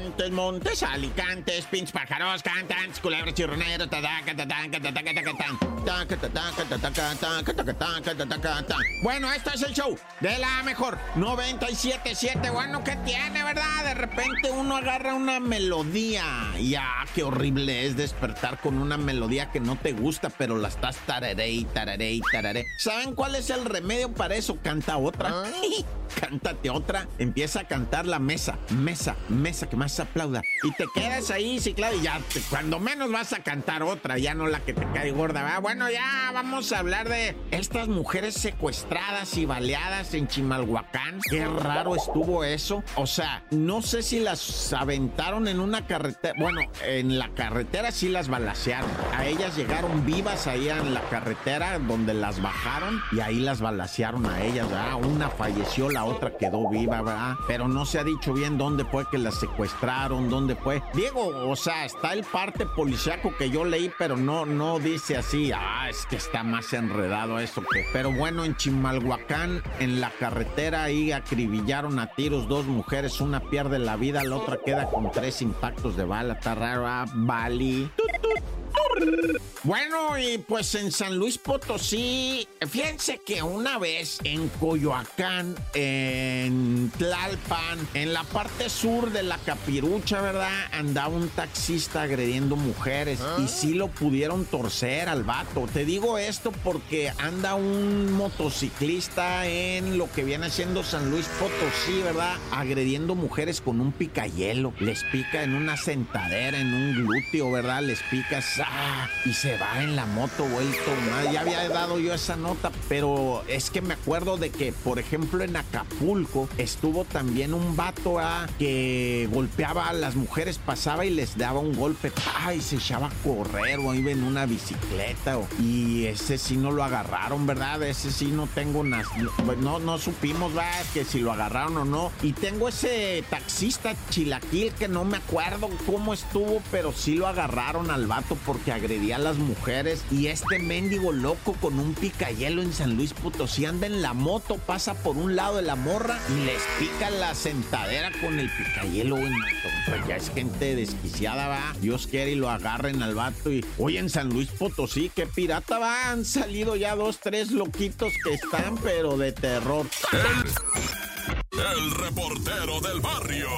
Montes, Montes, Alicantes, Pinch Pájaros, Cantantes, Culebras, Chirroneros, Bueno, esto es el show de la mejor 97.7. Bueno, ¿qué tiene, verdad? De repente uno agarra una melodía y ah, qué horrible es despertar con una melodía que no te gusta, pero la estás tararé y tararé y tararé. ¿Saben cuál es el remedio para eso? Canta otra. Cántate otra. Empieza a cantar la mesa, mesa, mesa que más aplauda. Y te quedas ahí, sí, claro, y ya cuando menos vas a cantar otra, ya no la que te cae gorda. ¿verdad? Bueno, ya vamos a hablar de estas mujeres secuestradas y baleadas en Chimalhuacán. Qué raro estuvo eso. O sea, no sé si las aventaron en una carretera. Bueno, en la carretera sí las balacearon. A ellas llegaron vivas ahí en la carretera donde las bajaron y ahí las balacearon a ellas, ¿verdad? Una falleció, la otra quedó viva, ¿verdad? Pero no se ha dicho bien dónde fue que las secuestraron, dónde fue. Diego, o sea, está el parte policiaco que yo leí, pero no, no dice así. Ah, es que está más enredado eso que. Pero bueno, en Chimalhuacán, en la carretera, ahí acribillaron a tiros dos mujeres. Una pierde la vida, la otra queda con tres impactos de bala. Está raro, ah, Bali. Bueno, y pues en San Luis Potosí, fíjense que una vez en Coyoacán, en Tlalpan, en la parte sur de la Capirucha, ¿verdad? Andaba un taxista agrediendo mujeres y sí lo pudieron torcer al vato. Te digo esto porque anda un motociclista en lo que viene siendo San Luis Potosí, ¿verdad? Agrediendo mujeres con un picayelo. Les pica en una sentadera, en un glúteo, ¿verdad? Les pica ¡ah! y se va en la moto vuelto más. Ya había dado yo esa nota, pero es que me acuerdo de que, por ejemplo, en Acapulco estuvo también un vato ¿ah? que golpeaba a las mujeres, pasaba y les daba un golpe, y se echaba a correr o iba en una bicicleta. y ese sí no lo agarraron, ¿verdad? Ese sí no tengo unas. No, no supimos, ¿verdad? Que si lo agarraron o no. Y tengo ese taxista chilaquil que no me acuerdo cómo estuvo, pero sí lo agarraron al vato porque agredía a las mujeres. Y este mendigo loco con un picayelo en San Luis Potosí anda en la moto, pasa por un lado de la morra y les pica la sentadera con el picayelo, güey. Pues ya es gente desquiciada, va. Dios quiere y lo agarren al vato. Y hoy en San Luis Potosí, qué pirata va. Han salido ya dos, tres loquitos que están, pero de terror. El reportero del barrio.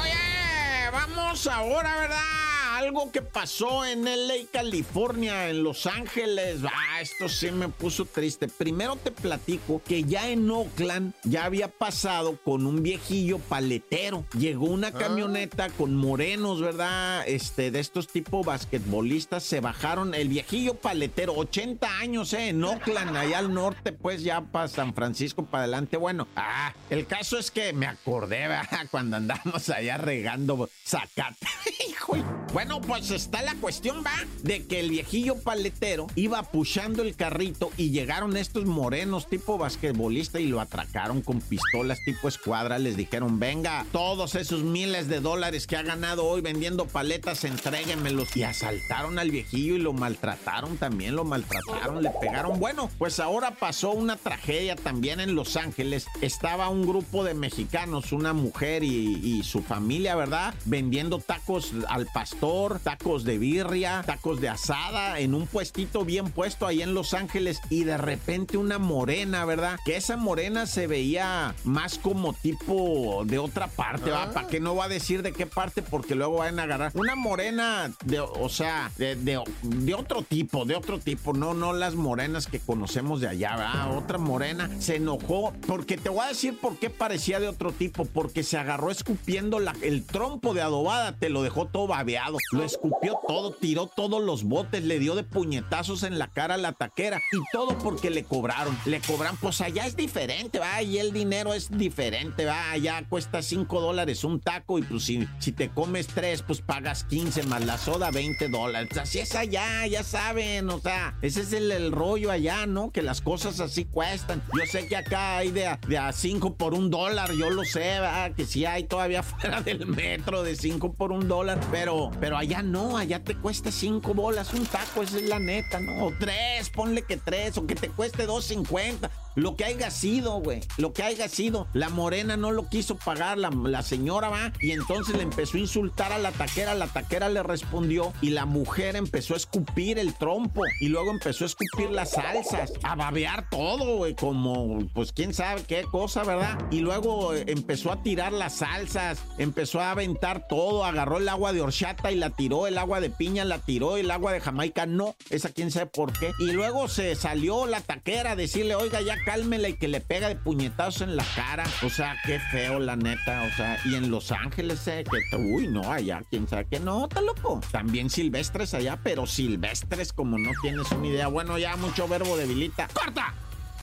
Oye, vamos ahora, ¿verdad? Algo que pasó en LA, California, en Los Ángeles. Ah, esto sí me puso triste. Primero te platico que ya en Oakland ya había pasado con un viejillo paletero. Llegó una camioneta con morenos, ¿verdad? Este, de estos tipos basquetbolistas. Se bajaron el viejillo paletero, 80 años, ¿eh? En Oakland, allá al norte, pues ya para San Francisco, para adelante. Bueno, ah, el caso es que me acordé, ¿verdad? Cuando andamos allá regando zacate. Hijo. Bueno, pues está la cuestión, va, de que el viejillo paletero iba pushando el carrito y llegaron estos morenos tipo basquetbolista y lo atracaron con pistolas tipo escuadra. Les dijeron, venga, todos esos miles de dólares que ha ganado hoy vendiendo paletas, entréguenmelos. Y asaltaron al viejillo y lo maltrataron también, lo maltrataron, le pegaron. Bueno, pues ahora pasó una tragedia también en Los Ángeles. Estaba un grupo de mexicanos, una mujer y su familia, ¿verdad? Vendiendo tacos al pastor, tacos de birria, tacos de asada, en un puestito bien puesto ahí en Los Ángeles. Y de repente una morena, ¿verdad? Que esa morena se veía más como tipo de otra parte, ¿va? ¿Para qué no va a decir de qué parte? Porque luego van a agarrar. Una morena, de, o sea, de, de- de otro tipo, de otro tipo. No, no las morenas que conocemos de allá, ¿verdad? Otra morena se enojó porque te voy a decir por qué parecía de otro tipo. Porque se agarró escupiendo la- el trompo de adobada, te lo dejó todo babeado. Lo escupió todo, tiró todos los botes, le dio de puñetazos en la cara a la taquera. Y todo porque le cobraron. Le cobran, pues allá es diferente, va. Y el dinero es diferente, va. Allá cuesta 5 dólares un taco. Y pues si, si te comes tres, pues pagas 15 más la soda, 20 dólares. Así es allá, ya saben. O sea, ese es el, el rollo allá, ¿no? Que las cosas así cuestan. Yo sé que acá hay de a, de a 5 por un dólar, yo lo sé, va. Que sí hay todavía fuera del metro de 5 por un dólar. Pero, pero allá no, allá te cuesta cinco bolas un taco, esa es la neta, ¿no? O tres, ponle que tres, o que te cueste dos cincuenta. Lo que haya sido, güey. Lo que haya sido. La morena no lo quiso pagar, la, señora va. Y entonces le empezó a insultar a la taquera. La taquera le respondió. Y la mujer empezó a escupir el trompo. Y luego empezó a escupir las salsas. A babear todo, güey. Como, pues quién sabe qué cosa, ¿verdad? Y luego eh, empezó a tirar las salsas. Empezó a aventar todo. Agarró el agua de horchata y la tiró. El agua de piña la tiró. El agua de Jamaica no. Esa quién sabe por qué. Y luego se salió la taquera a decirle, oiga, ya cálmela y que le pega de puñetazos en la cara. O sea, qué feo, la neta. O sea, y en Los Ángeles, eh, que, uy, no, allá, quién sabe que no, está loco. También silvestres allá, pero silvestres como no tienes una idea. Bueno, ya mucho verbo debilita. ¡Corta!